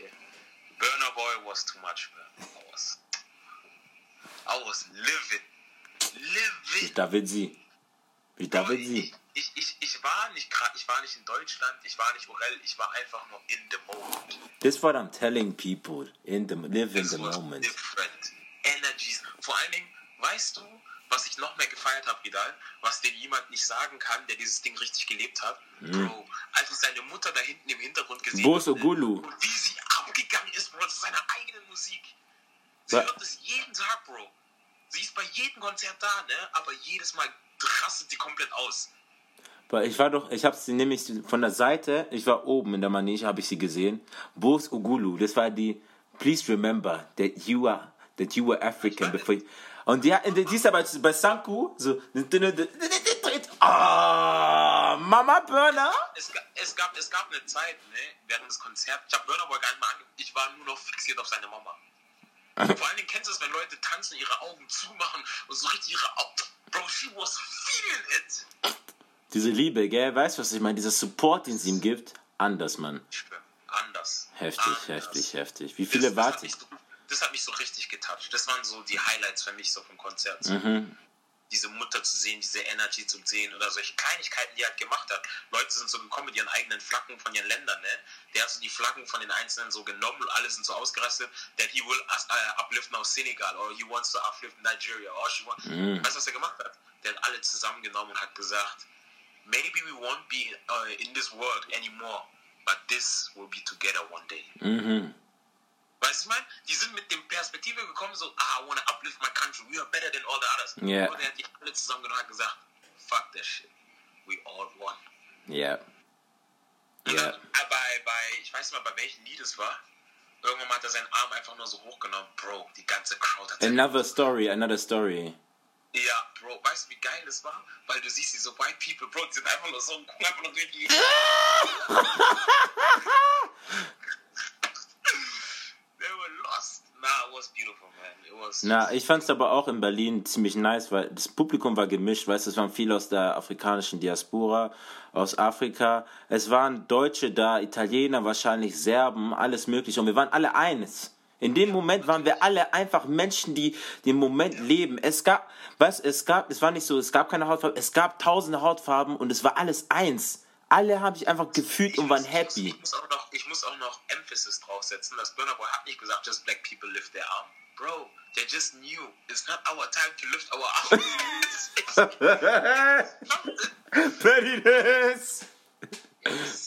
okay. Burner Boy was too much, man. I was, I was livid. Livid. David Sie. Wie David ich, Sie. ich, ich, ich war nicht ich war nicht in Deutschland, ich war nicht Orel, ich war einfach nur in the moment. That's what I'm telling people. In the, live in This the was moment. different. Energies. Vor allen Dingen, weißt du, was ich noch mehr gefeiert habe, Vidal, was dir jemand nicht sagen kann, der dieses Ding richtig gelebt hat? Bro, als ich seine Mutter da hinten im Hintergrund gesehen habe und wie sie abgegangen ist, Bro, zu seiner eigenen Musik. Sie hört es jeden Tag, Bro. Sie ist bei jedem Konzert da, ne? Aber jedes Mal rastet sie komplett aus. Weil ich war doch, ich habe sie nämlich von der Seite, ich war oben in der Manege, habe ich sie gesehen. Bos Ugulu, das war die, please remember that you are, that you were African before. Und die, die die ist aber bei Sanku so, ah, Mama Burner. Es, es, gab, es gab eine Zeit, ne, während des Konzerts, ich habe Burner Boy gar nicht mal angeguckt, ich war nur noch fixiert auf seine Mama. Vor allen Dingen kennst du es, wenn Leute tanzen, ihre Augen zumachen und so richtig ihre Augen. Bro, she was feeling it. Diese Liebe, gell, weißt du, was ich meine? Dieser Support, den sie ihm gibt, anders, Mann. Ich anders. Heftig, anders. heftig, heftig. Wie Das- viele das, hat wart mich ihr? so, das hat mich so richtig getoucht. Das waren so die Highlights für mich so vom Konzert. Mhm. Diese Mutter zu sehen, diese Energy zu sehen oder solche Kleinigkeiten, die er halt gemacht hat. Leute sind so gekommen mit ihren eigenen Flaggen von ihren Ländern, ne? Der hat so die Flaggen von den Einzelnen so genommen und alle sind so ausgerastet, that he will uh, uplift now Senegal or he wants to uplift Nigeria or she want, Mhm. Weißt du, was er gemacht hat? Der hat alle zusammengenommen und hat gesagt, maybe we won't be uh, in this world anymore, but this will be together one day. Mhm. Weißt du, ich meine, die sind mit dem Perspektive gekommen, so, ah, I wanna uplift my country, we are better than all the others. Yeah. Und er hat die alle zusammengenommen und hat gesagt, fuck that shit, we all won. Ja. Und Ja. dann, äh, bei, bei, ich weiß nicht mal, bei welchem Lied es war, irgendwann hat er seinen Arm einfach nur so hochgenommen, Bro, die ganze Crowd hat Another story, another story. Ja, Bro, weißt du, wie geil das war? Weil du siehst diese White People, Bro, die sind einfach nur so gucken einfach nur durch die. They were lost. Nah, it was beautiful, man. It was. Na, ich fand es aber auch in Berlin ziemlich nice, weil das Publikum war gemischt, weißt du, es waren viele aus der afrikanischen Diaspora, aus Afrika. Es waren Deutsche da, Italiener, wahrscheinlich Serben, alles mögliche. Und wir waren alle eins. In dem Moment waren wir alle einfach Menschen, die den Moment leben. Es gab, was, es gab, es war nicht so, es gab keine Hautfarben, es gab tausende Hautfarben und es war alles eins. Alle haben sich einfach gefühlt und waren Ich happy. muss, auch noch, ich muss auch noch Emphasis draufsetzen. Das Burner Boy hat nicht gesagt, just black people lift their arm. Bro, they just knew it's not our time to lift our arm.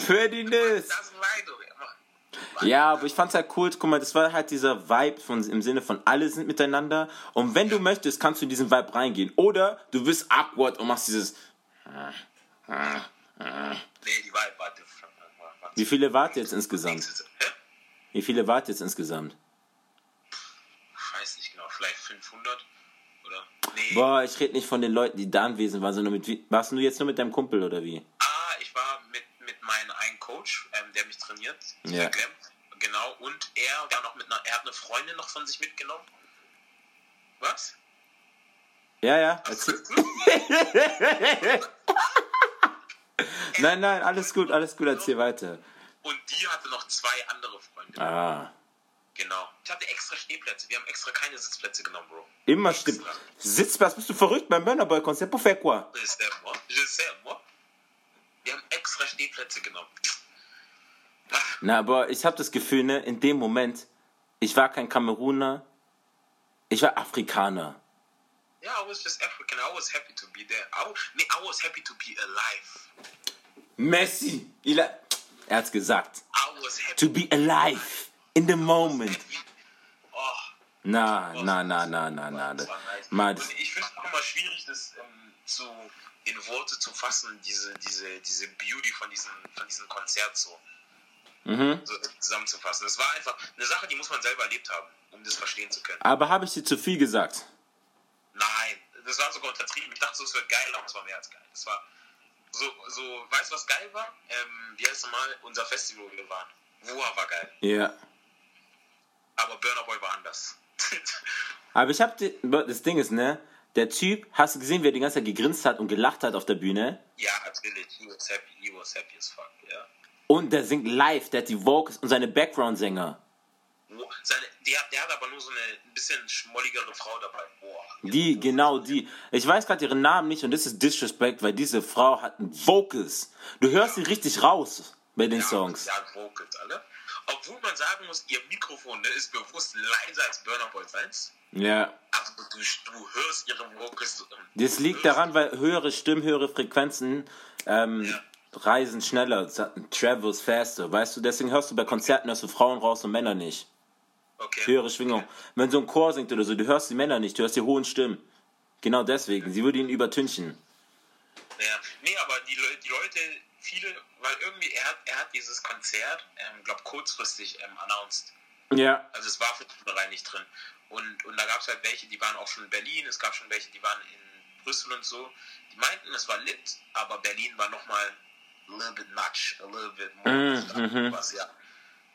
To him. Ja, aber ich fand's halt cool, guck mal, das war halt dieser Vibe von, im Sinne von alle sind miteinander und wenn du möchtest, kannst du in diesen Vibe reingehen. Oder du wirst awkward und machst dieses. Nee, die Vibe war different. War- war- Wie viele wart jetzt insgesamt? Wie viele wart jetzt insgesamt? Ich weiß nicht genau, vielleicht 500 oder? Nee. Boah, ich rede nicht von den Leuten, die da anwesend waren, sondern mit wie. Warst du jetzt nur mit deinem Kumpel oder wie? Ah, ich war mit, mit meinem einen Coach, ähm, der mich trainiert, Ja. der Clem, genau, und er war noch mit einer, er hat eine Freundin noch von sich mitgenommen. Was? Ja, ja. Erzähl. Nein, nein, alles gut, alles gut, erzähl weiter. Und die hatte noch zwei andere Freunde. Ah. Genau. Ich hatte extra Stehplätze. Wir haben extra keine Sitzplätze genommen, Bro. Immer stimmt. Sitzplatz, bist du verrückt beim Burner Boy Konzert? Pour faire quoi? Je sais, moi. Je sais, moi. Wir haben extra Stehplätze genommen. Na, aber ich habe das Gefühl, ne, in dem Moment, ich war kein Kameruner, ich war Afrikaner. Yeah, I was just African. I was happy to be there. I, was- nee, I was happy to be alive. Messi, il a, er hat's gesagt. To be alive, in the moment. Oh, Na, na, na, na, na, na. das nice. Das, ich finde es auch immer schwierig, das ähm, zu, in Worte zu fassen, diese, diese, diese Beauty von diesem, von diesem Konzert so, mhm. so zusammenzufassen. Das war einfach eine Sache, die muss man selber erlebt haben, um das verstehen zu können. Aber habe ich dir zu viel gesagt? Nein, das war sogar untertrieben. Ich dachte es wird geil, aber es war mehr als geil. Es war so, so weißt du, was geil war? Ähm, wie heißt nochmal? Unser Festival, wo wir waren. Woa war geil, Ja. aber Burner Boy war anders. Aber ich habe, das Ding ist, ne, der Typ, hast du gesehen, wie er die ganze Zeit gegrinst hat und gelacht hat auf der Bühne? ja, natürlich, he was happy, he was happy as fuck, ja. Und der singt live, der hat die Vocals und seine Background-Sänger. Seine, der, der hat aber nur so eine ein bisschen schmolligere Frau dabei. Boah. Die, genau die. Ich weiß gerade ihren Namen nicht und das ist Disrespect, weil diese Frau hat ein Vocals. Du hörst sie richtig raus bei den Songs. Ja, Vocals, alle. Obwohl man sagen muss, ihr Mikrofon ne, ist bewusst leiser als Burner Boy seins. Ja. Also du, du hörst ihre Vocals. Das liegt daran, weil höhere Stimmen, höhere Frequenzen ähm, Ja. reisen schneller, travels faster. Weißt du, deswegen hörst du bei Konzerten hörst du Frauen raus und Männer nicht. Okay. Höhere Schwingung. Wenn so ein Chor singt oder so, du hörst die Männer nicht, du hörst die hohen Stimmen. Genau deswegen. Sie würde ihn übertünchen. Ja, nee, aber die, Leu- die Leute, viele, weil irgendwie, er hat, er hat dieses Konzert, ähm, glaube kurzfristig ähm, announced. Ja. Also es war für die nicht drin. Und, und da gab es halt welche, die waren auch schon in Berlin, es gab schon welche, die waren in Brüssel und so. Die meinten, es war lit, aber Berlin war nochmal a little bit much, a little bit more. Mhm, was, ja.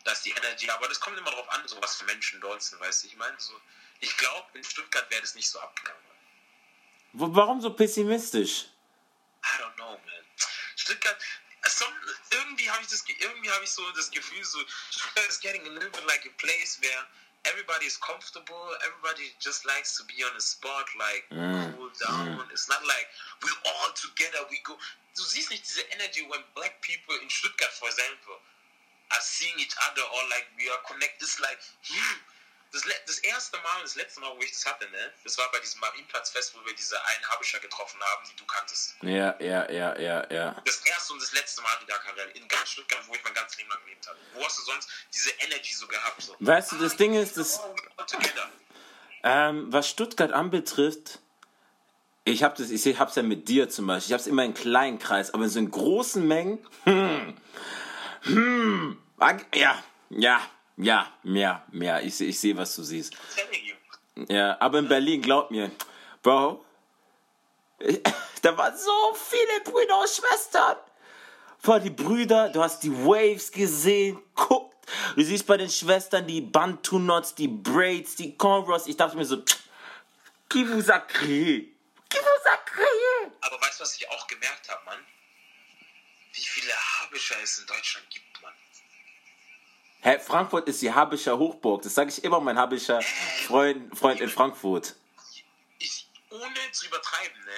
Das ist die Energy, aber das kommt immer drauf an, so was für Menschen dort sind, weißt du. Ich meine, so, ich glaube, in Stuttgart wäre das nicht so abgegangen. Warum so pessimistisch? I don't know, man. Stuttgart, some, irgendwie habe ich das, ge- irgendwie habe ich so das Gefühl, so Stuttgart is getting a little bit like a place where everybody is comfortable, everybody just likes to be on a spot, like cool down. It's not like we're all together, we go. Du siehst nicht diese energy when black people in Stuttgart, for example, are seeing each other or like we are connected. It's like, hmm, das, das erste Mal und das letzte Mal, wo ich das hatte, ne, das war bei diesem Marienplatzfest, wo wir diese einen Habischer getroffen haben, die du kanntest. Ja, ja, ja, ja, ja. Das erste und das letzte Mal wieder Karel in ganz Stuttgart, wo ich mein ganzes Leben lang gelebt habe. Wo hast du sonst diese Energy so gehabt? So? Weißt du, das Ding ist, das, together. ähm, was Stuttgart anbetrifft, ich habe das, ich hab's ja mit dir zum Beispiel. Ich hab's immer in kleinen Kreis, aber in so in großen Mengen, hm, hm, ja, ja, ja, mehr, mehr. Ich, ich sehe, was du siehst. Ja, aber in Berlin, glaub mir, Bro, da waren so viele Brüder und Schwestern. Vor die Brüder, du hast die Waves gesehen, guck. Du siehst bei den Schwestern die Bantu-Knots, die Braids, die Cornrows. Ich dachte mir so, qui vous a créé? Qui vous a créé? Aber weißt du, was ich auch gemerkt habe, Mann? Habischer es in Deutschland gibt, Mann. Hä, Frankfurt ist die Habischer Hochburg. Das sage ich immer mein Habischer Freund, Freund in Frankfurt. Ich, ohne zu übertreiben, ne?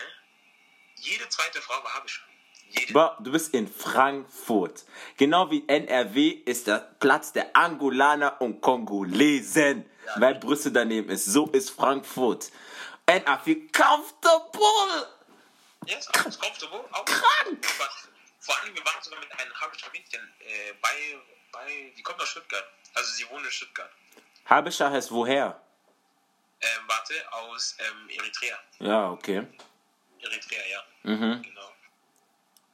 Jede zweite Frau war Habischer. Jede. Du bist in Frankfurt. Genau wie NRW ist der Platz der Angolaner und Kongolesen, weil Brüssel daneben ist. So ist Frankfurt. And I feel comfortable. Yes, comfortable. Auch Krank. Vor allem, wir waren sogar mit einem Habischer Mädchen äh, bei, bei, die kommt aus Stuttgart. Also sie wohnt in Stuttgart. Habischer heißt woher? Ähm, warte, aus ähm, Eritrea. Ja, okay. Eritrea, ja. Mhm. Genau.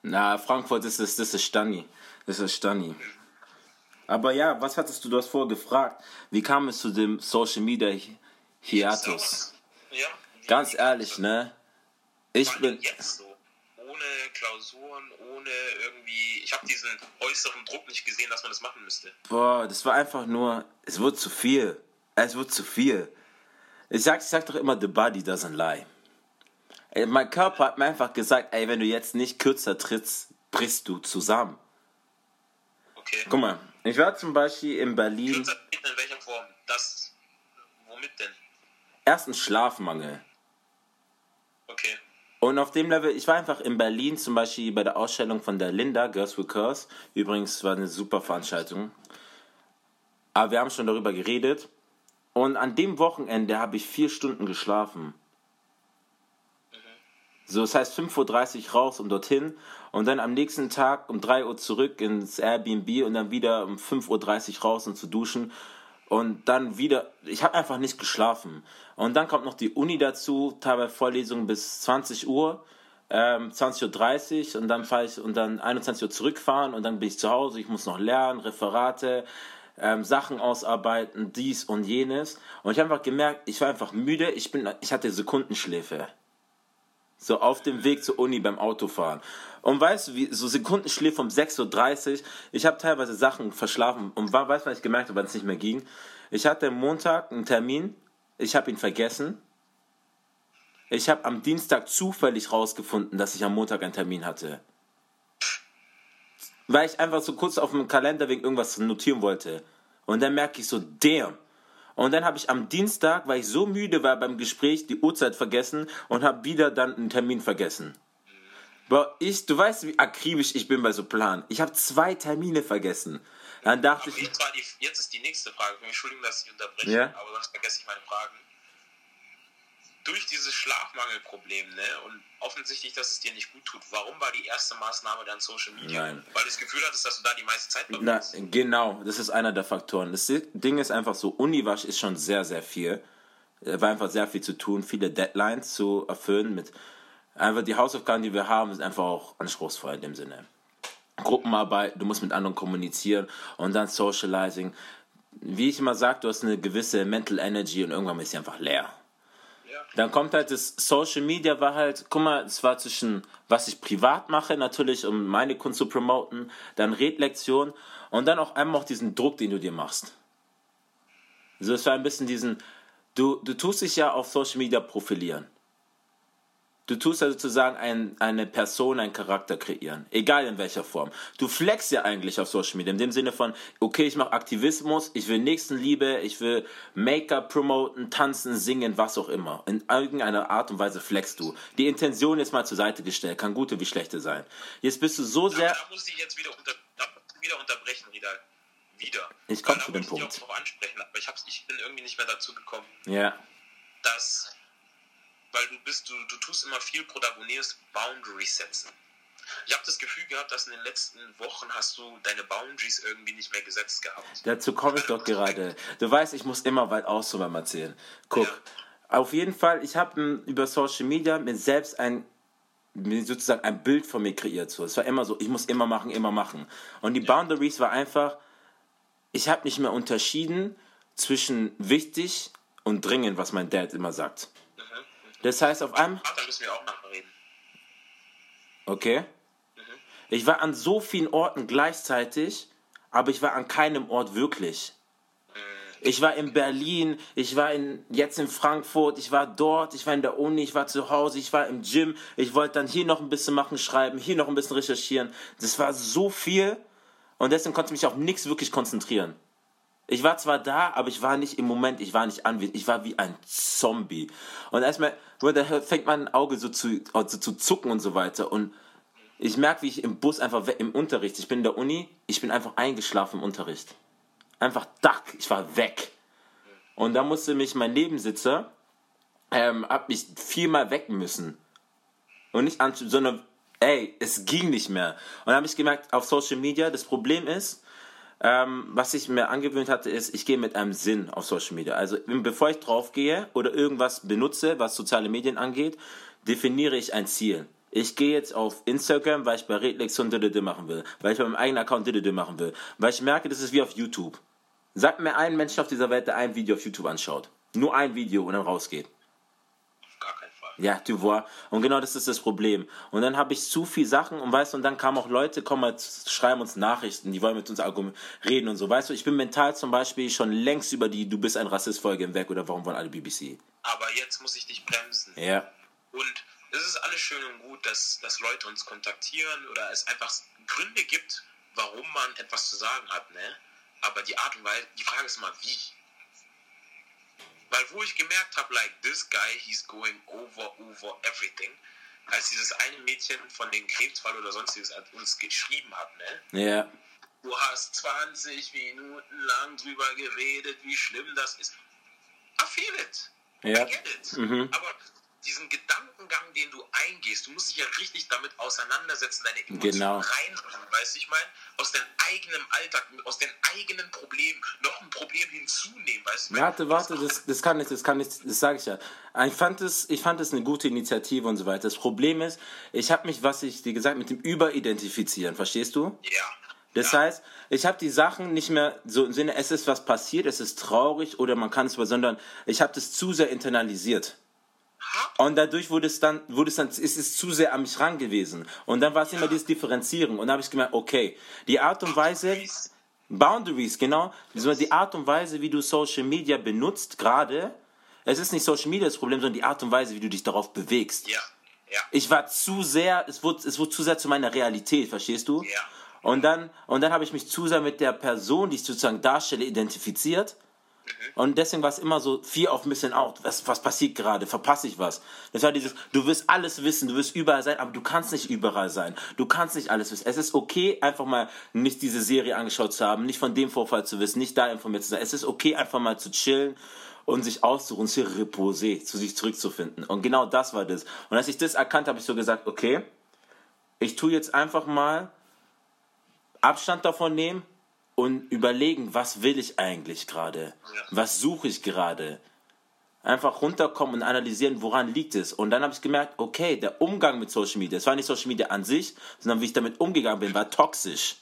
Na, Frankfurt ist es, das ist Stani. Das ist Stani. Aber ja, was hattest du das vorgefragt? Wie kam es zu dem Social Media Hi- Hiatus? Ja. Ganz ehrlich, ne? Ich bin. jetzt so. Klausuren, ohne irgendwie. Ich habe diesen äußeren Druck nicht gesehen, dass man das machen müsste. Boah, das war einfach nur. Es wird zu viel. Es wird zu viel. Ich sag, ich sag doch immer, the body doesn't lie. Ey, mein Körper hat mir einfach gesagt, ey, wenn du jetzt nicht kürzer trittst, brichst du zusammen. Okay. Guck mal, ich war zum Beispiel in Berlin. Kürzer treten in welcher Form? Das. Womit denn? Erstens Schlafmangel. Okay. Und auf dem Level, ich war einfach in Berlin zum Beispiel bei der Ausstellung von der Linda, Girls with Curse. Übrigens war eine super Veranstaltung. Aber wir haben schon darüber geredet. Und an dem Wochenende habe ich vier Stunden geschlafen. So, das heißt 5.30 Uhr raus und dorthin. Und dann am nächsten Tag um 3 Uhr zurück ins Airbnb und dann wieder um 5.30 Uhr raus und zu duschen. Und dann wieder, ich habe einfach nicht geschlafen. Und dann kommt noch die Uni dazu, teilweise Vorlesungen bis 20 Uhr, ähm, 20.30 Uhr und dann fahre ich und dann 21 Uhr zurückfahren und dann bin ich zu Hause, ich muss noch lernen, Referate, ähm, Sachen ausarbeiten, dies und jenes. Und ich habe einfach gemerkt, ich war einfach müde, ich, bin, ich hatte Sekundenschläfe. So auf dem Weg zur Uni beim Autofahren. Und weißt du, wie, so Sekundenschläfe um 6.30 Uhr, ich habe teilweise Sachen verschlafen. Und war, weißt du, was ich gemerkt habe, wenn es nicht mehr ging? Ich hatte am Montag einen Termin, ich habe ihn vergessen. Ich habe am Dienstag zufällig rausgefunden, dass ich am Montag einen Termin hatte. weil ich einfach so kurz auf dem Kalender wegen irgendwas notieren wollte. Und dann merke ich so, damn. Und dann habe ich am Dienstag, weil ich so müde war beim Gespräch, die Uhrzeit vergessen und habe wieder dann einen Termin vergessen. Bro, ich, du weißt, wie akribisch ich bin bei so Plan. Ich habe zwei Termine vergessen. Dann dachte Aber ich, jetzt, die, jetzt ist die nächste Frage. Entschuldigung, dass ich unterbreche, Ja. aber sonst vergesse ich meine Fragen. Durch dieses Schlafmangelproblem, ne, und offensichtlich, dass es dir nicht gut tut, warum war die erste Maßnahme dann Social Media? Nein. Weil du das Gefühl hattest, dass du da die meiste Zeit na, verbringst. genau, das ist einer der Faktoren. Das Ding ist einfach so, Uniwasch ist schon sehr, sehr viel. Da war einfach sehr viel zu tun, viele Deadlines zu erfüllen mit einfach die Hausaufgaben, die wir haben, sind einfach auch anspruchsvoll in dem Sinne. Gruppenarbeit, du musst mit anderen kommunizieren und dann Socializing. Wie ich immer sage, du hast eine gewisse Mental Energy und irgendwann ist sie einfach leer. Dann kommt halt das Social Media war halt, guck mal, es war zwischen was ich privat mache, natürlich, um meine Kunst zu promoten, dann Redlektion und dann auch einmal auch diesen Druck, den du dir machst. So, es war ein bisschen diesen, du, du tust dich ja auf Social Media profilieren. Du tust ja sozusagen ein, eine Person, einen Charakter kreieren, egal in welcher Form. Du flexst ja eigentlich auf Social Media, in dem Sinne von, okay, ich mache Aktivismus, ich will Nächstenliebe, ich will Make-up promoten, tanzen, singen, was auch immer. In irgendeiner Art und Weise flexst du. Die Intention ist mal zur Seite gestellt, kann gute wie schlechte sein. Jetzt bist du so sehr... da muss ich jetzt wieder, unter, da ich wieder unterbrechen, Ridal. Wieder. Ich komm Weil da zu dem ich Punkt. dich auch drauf ansprechen, aber ich, hab's, ich bin irgendwie nicht mehr dazu gekommen. Ja, dass, weil du bist, du, du tust immer viel Protagonist Boundaries setzen. Ich habe das Gefühl gehabt, dass in den letzten Wochen hast du deine Boundaries irgendwie nicht mehr gesetzt gehabt. Dazu komme ich doch gerade. Du weißt, ich muss immer weit ausholen beim Erzählen. Guck, auf jeden Fall, ich habe über Social Media mir selbst ein mir sozusagen ein Bild von mir kreiert. So. Es war immer so, ich muss immer machen, immer machen. Und die Boundaries war einfach, ich habe nicht mehr unterschieden zwischen wichtig und dringend, was mein Dad immer sagt. Das heißt, auf einmal, da müssen wir auch reden. Okay. Ich war an so vielen Orten gleichzeitig, aber ich war an keinem Ort wirklich. Ich war in Berlin, ich war in, jetzt in Frankfurt, ich war dort, ich war in der Uni, ich war zu Hause, ich war im Gym, ich wollte dann hier noch ein bisschen machen, schreiben, hier noch ein bisschen recherchieren. Das war so viel und deswegen konnte ich mich auf nichts wirklich konzentrieren. Ich war zwar da, aber ich war nicht im Moment, ich war nicht anwesend, ich war wie ein Zombie. Und erstmal, da fängt mein Auge so zu, also zu zucken und so weiter. Und ich merke, wie ich im Bus einfach im Unterricht, ich bin in der Uni, ich bin einfach eingeschlafen im Unterricht. Einfach dack, ich war weg. Und da musste mich mein Nebensitzer, ähm, hab mich viermal wecken müssen. Und nicht an, sondern, ey, es ging nicht mehr. Und dann habe ich gemerkt, auf Social Media, das Problem ist, ähm, was ich mir angewöhnt hatte, ist, ich gehe mit einem Sinn auf Social Media. Also bevor ich draufgehe oder irgendwas benutze, was soziale Medien angeht, definiere ich ein Ziel. Ich gehe jetzt auf Instagram, weil ich bei Redlektion DDD machen will, weil ich bei meinem eigenen Account DDD machen will, weil ich merke, das ist wie auf YouTube. Sagt mir einen Menschen auf dieser Welt, der ein Video auf YouTube anschaut. Nur ein Video und dann rausgeht. Auf gar keinen Fall. Ja, tu vois. Und genau das ist das Problem. Und dann habe ich zu viel Sachen und weißt du, und dann kamen auch Leute, kommen mal, schreiben uns Nachrichten, die wollen mit uns reden und so. Weißt du, ich bin mental zum Beispiel schon längst über die Du bist ein Rassist-Folge hinweg oder warum wollen alle BBC? Aber jetzt muss ich dich bremsen. Ja. Und es ist alles schön und gut, dass, dass Leute uns kontaktieren oder es einfach Gründe gibt, warum man etwas zu sagen hat, ne? Aber die Art und Weise, die Frage ist immer, wie? Weil wo ich gemerkt habe, like, this guy, he's going over, over everything, als dieses eine Mädchen von dem Krebsfall oder sonstiges hat uns geschrieben hat, ne? Ja. Du hast 20 Minuten lang drüber geredet, wie schlimm das ist. I feel it. Ja. I get it. Mhm. Aber diesen Gedankengang, den du eingehst, du musst dich ja richtig damit auseinandersetzen, deine Emotionen Genau. reinbringen, weißt du, ich meine, aus deinem eigenen Alltag, aus deinen eigenen Problemen noch ein Problem hinzunehmen, weißt du? Warte, warte, das, das kann ich, das kann ich, das sage ich ja. Ich fand es, ich fand es eine gute Initiative und so weiter. Das Problem ist, ich habe mich, was ich dir gesagt, mit dem Überidentifizieren, verstehst du? Ja. Das ja. heißt, ich habe die Sachen nicht mehr so im Sinne, es ist was passiert, es ist traurig oder man kann es über, sondern ich habe das zu sehr internalisiert. Und dadurch wurde es dann, wurde es dann, ist es zu sehr an mich ran gewesen. Und dann war es immer dieses Differenzieren. Und dann habe ich gemerkt, okay, die Art und Weise, Boundaries, genau, die Art und Weise, wie du Social Media benutzt, gerade, es ist nicht Social Media das Problem, sondern die Art und Weise, wie du dich darauf bewegst. Ja. Ja. Ich war zu sehr, es wurde, es wurde zu sehr zu meiner Realität, verstehst du? Ja. Und dann, und dann habe ich mich zu sehr mit der Person, die ich sozusagen darstelle, identifiziert. Und deswegen war es immer so Fear of Missing Out. Was, was passiert gerade? Verpasse ich was? Das war dieses, du wirst alles wissen, du wirst überall sein, aber du kannst nicht überall sein. Du kannst nicht alles wissen. Es ist okay, einfach mal nicht diese Serie angeschaut zu haben, nicht von dem Vorfall zu wissen, nicht da informiert zu sein. Es ist okay, einfach mal zu chillen und sich auszuruhen, zu reposer, zu sich zurückzufinden. Und genau das war das. Und als ich das erkannt habe, habe ich so gesagt, okay, ich tue jetzt einfach mal Abstand davon nehmen und überlegen, was will ich eigentlich gerade? Was suche ich gerade? Einfach runterkommen und analysieren, woran liegt es. Und dann habe ich gemerkt, okay, der Umgang mit Social Media, es war nicht Social Media an sich, sondern wie ich damit umgegangen bin, war toxisch.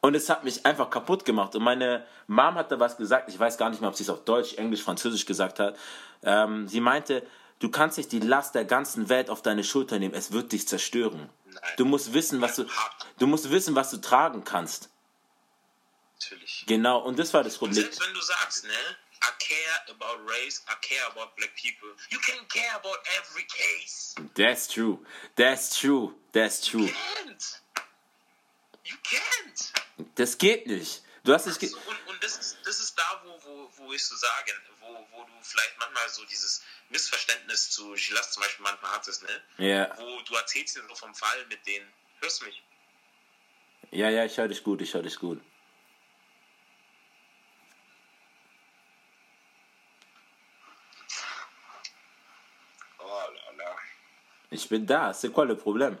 Und es hat mich einfach kaputt gemacht. Und meine Mom hat da was gesagt, ich weiß gar nicht mehr, ob sie es auf Deutsch, Englisch, Französisch gesagt hat. Ähm, sie meinte, du kannst nicht die Last der ganzen Welt auf deine Schulter nehmen, es wird dich zerstören. Du musst wissen, was du, du musst wissen, was du tragen kannst. Natürlich. Genau, und das war das Problem. selbst wenn du sagst, ne, I care about race, I care about black people, you can care about every case. That's true. That's true. That's You true. can't. You can't. Das geht nicht. Du hast nicht. Ge So, und und das, ist, das ist da, wo, wo, wo ich so sagen, wo, wo du vielleicht manchmal so dieses Missverständnis zu Gilas zum Beispiel manchmal hattest, ne? ja. Wo du erzählst dir so vom Fall mit denen. Hörst du mich? ja, ja, ich höre dich gut. Ich höre dich gut. Oh la la. Ich bin da. C'est quoi le problème?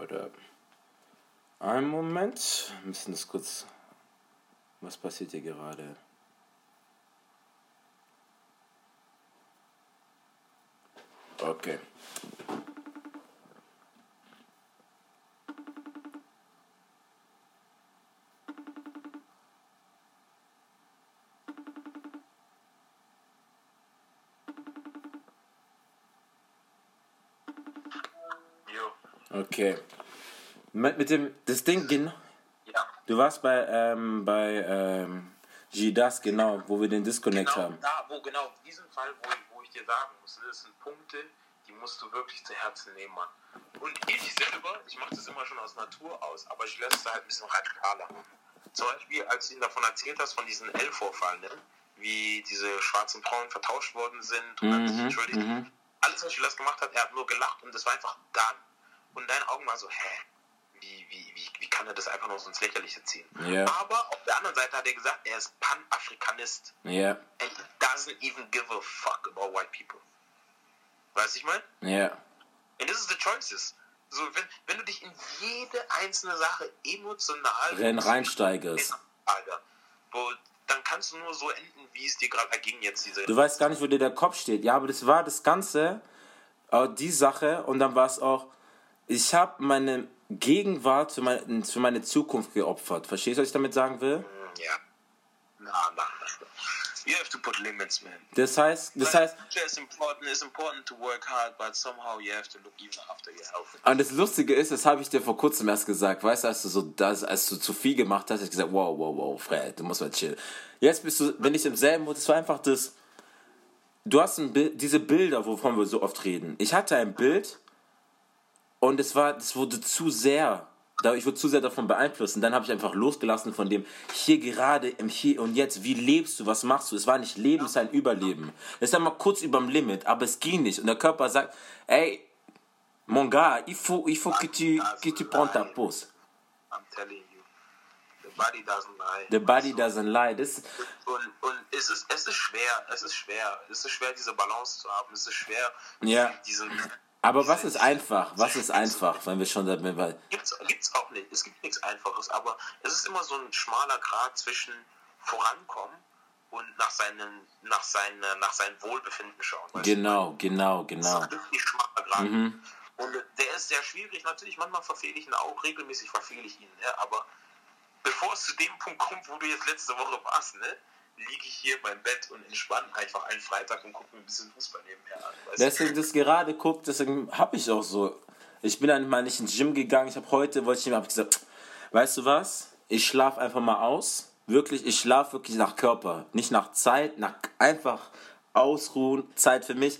Oder einen Moment. Müssen das kurz. Was passiert hier gerade? Okay. Okay. Mit, mit dem. Das Ding, genau. Ja. Du warst bei, ähm, bei ähm, Gidas, genau, wo wir den Disconnect Genau haben. da, wo genau diesen Fall, wo ich, wo ich dir sagen muss, das sind Punkte, die musst du wirklich zu Herzen nehmen, Mann. Und ich selber, ich mache das immer schon aus Natur aus, aber ich lässt es halt ein bisschen radikaler. Zum Beispiel, als du ihm davon erzählt hast, von diesen L-Vorfallen, ne? wie diese schwarzen Frauen vertauscht worden sind und dann sich Mhm, entschuldigt. mhm. Alles, was Gilas gemacht hat, er hat nur gelacht und das war einfach done. Und deine Augen waren so, hä? Wie, wie, wie, wie kann er das einfach nur so ins Lächerliche ziehen? Ja. Aber auf der anderen Seite hat er gesagt, er ist Pan-Afrikanist. Ja, And he doesn't even give a fuck about white people. Weißt du, ich meine? ja. And this is the choices. So, wenn, wenn du dich in jede einzelne Sache emotional Renn reinsteigerst. Alter, wo, dann kannst du nur so enden, wie es dir gerade erging jetzt diese. Du weißt gar nicht, wo dir der Kopf steht. Ja, aber das war das Ganze, äh, die Sache, und dann war es auch, ich habe meine Gegenwart für meine, für meine Zukunft geopfert. Verstehst du, was ich damit sagen will? ja. Na, na, na. You have to put limits, man. Das heißt, das heißt, it's important. It's important to work hard, but somehow you have to look even after your health. und das Lustige ist, das habe ich dir vor kurzem erst gesagt, weißt du, als du so das, als du zu viel gemacht hast, ich gesagt, wow, wow, wow, Fred, du musst mal chillen. Jetzt bist du, wenn ich im selben Mut, das war einfach das, du hast ein Bild, diese Bilder, wovon wir so oft reden. Ich hatte ein Bild und es war, das wurde zu sehr, ich wurde zu sehr davon beeinflusst und dann habe ich einfach losgelassen von dem hier gerade im Hier und Jetzt, wie lebst du, was machst du? Es war nicht Leben, es ist ein Überleben. Es ist einmal kurz überm Limit, aber es ging nicht und der Körper sagt, ey, mon gars, il faut, il faut que tu, que tu prends ta pause. I'm telling you, the body doesn't lie. The body doesn't lie. Das, Und, und es, ist, es ist schwer, es ist schwer. Es ist schwer, diese Balance zu haben. Es ist schwer, Ja. diesen. Aber was ist einfach? Was ist einfach, wenn wir schon damit weil Gibt's, gibt's auch nicht. Es gibt nichts Einfaches, aber es ist immer so ein schmaler Grad zwischen vorankommen und nach seinem, nach seinem, nach seinem Wohlbefinden schauen. Genau, genau, genau. Das ist schmaler Grad. Mhm. Und der ist sehr schwierig. Natürlich, manchmal verfehle ich ihn auch, regelmäßig verfehle ich ihn. Ja, aber bevor es zu dem Punkt kommt, wo du jetzt letzte Woche warst, ne, liege ich hier in meinem Bett und entspanne einfach einen Freitag und gucke mir ein bisschen Fußball nebenher an. Deswegen das gerade guckt, deswegen habe ich auch so. Ich bin dann mal nicht ins Gym gegangen. Ich habe heute, wollte ich ihm gesagt, weißt du was? Ich schlafe einfach mal aus. Wirklich, ich schlafe wirklich nach Körper. Nicht nach Zeit, nach einfach ausruhen, Zeit für mich.